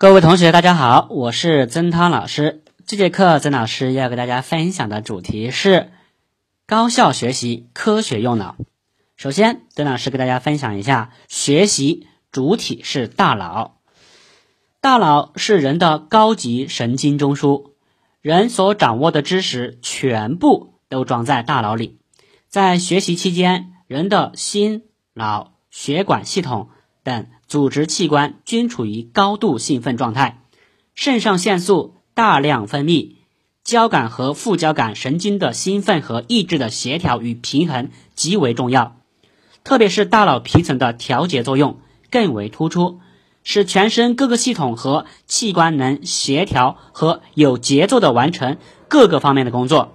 各位同学，大家好，我是曾涛老师。这节课曾老师要给大家分享的主题是高效学习，科学用脑。首先，曾老师给大家分享一下，学习主体是大脑，大脑是人的高级神经中枢，人所掌握的知识全部都装在大脑里。在学习期间，人的心、脑、血管系统。等组织器官均处于高度兴奋状态，肾上腺素大量分泌，交感和副交感神经的兴奋和抑制的协调与平衡极为重要，特别是大脑皮层的调节作用更为突出，使全身各个系统和器官能协调和有节奏的完成各个方面的工作，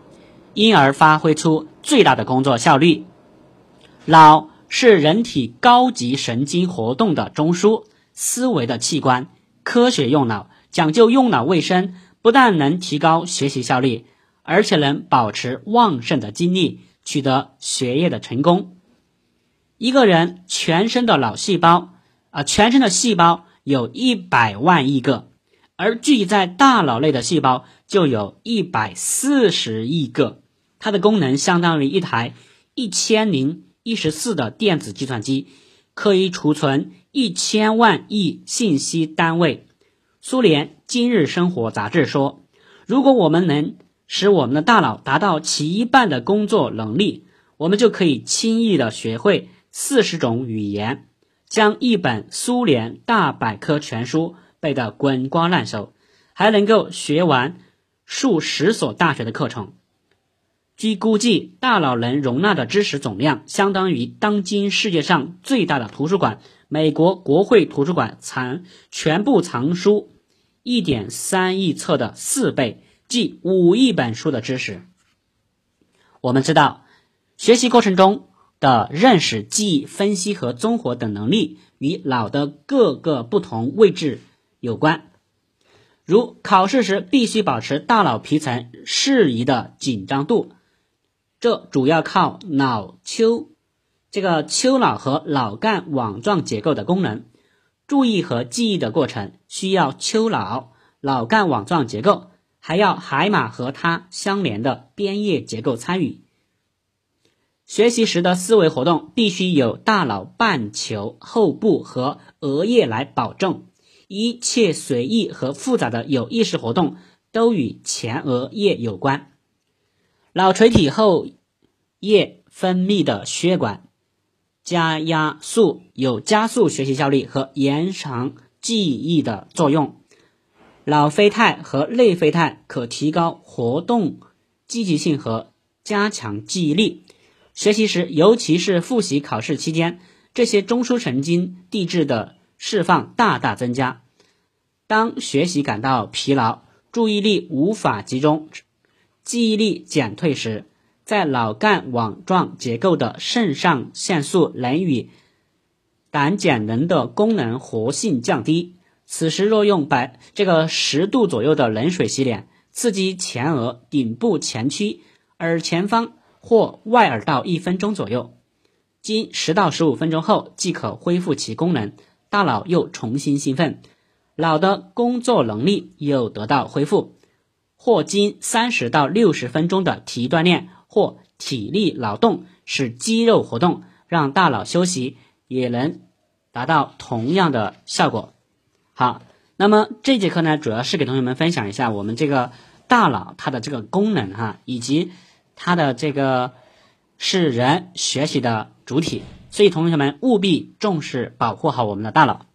因而发挥出最大的工作效率。脑。是人体高级神经活动的中枢，思维的器官。科学用脑，讲究用脑卫生，不但能提高学习效率，而且能保持旺盛的精力，取得学业的成功。一个人全身的脑细胞啊，全身的细胞有一百万亿个，而聚集在大脑内的细胞就有一百四十亿个，它的功能相当于一台一千零。一十四的电子计算机可以储存一千万亿信息单位。苏联《今日生活》杂志说：“如果我们能使我们的大脑达到其一半的工作能力，我们就可以轻易的学会四十种语言，将一本苏联大百科全书背得滚瓜烂熟，还能够学完数十所大学的课程。”据估计，大脑能容纳的知识总量相当于当今世界上最大的图书馆——美国国会图书馆藏全部藏书一点三亿册的四倍，即五亿本书的知识。我们知道，学习过程中的认识、记忆、分析和综合等能力与脑的各个不同位置有关。如考试时必须保持大脑皮层适宜的紧张度。这主要靠脑丘，这个丘脑和脑干网状结构的功能。注意和记忆的过程需要丘脑、脑干网状结构，还要海马和它相连的边叶结构参与。学习时的思维活动必须有大脑半球后部和额叶来保证，一切随意和复杂的有意识活动都与前额叶有关。脑垂体后叶分泌的血管加压素有加速学习效率和延长记忆的作用。脑啡肽和内啡肽可提高活动积极性和加强记忆力。学习时，尤其是复习考试期间，这些中枢神经递质的释放大大增加。当学习感到疲劳、注意力无法集中。记忆力减退时，在脑干网状结构的肾上腺素能与胆碱能的功能活性降低。此时若用百这个十度左右的冷水洗脸，刺激前额顶部前区、耳前方或外耳道一分钟左右，经十到十五分钟后即可恢复其功能，大脑又重新兴奋，脑的工作能力又得到恢复。或经三十到六十分钟的体育锻炼或体力劳动，使肌肉活动，让大脑休息，也能达到同样的效果。好，那么这节课呢，主要是给同学们分享一下我们这个大脑它的这个功能哈，以及它的这个是人学习的主体，所以同学们务必重视保护好我们的大脑。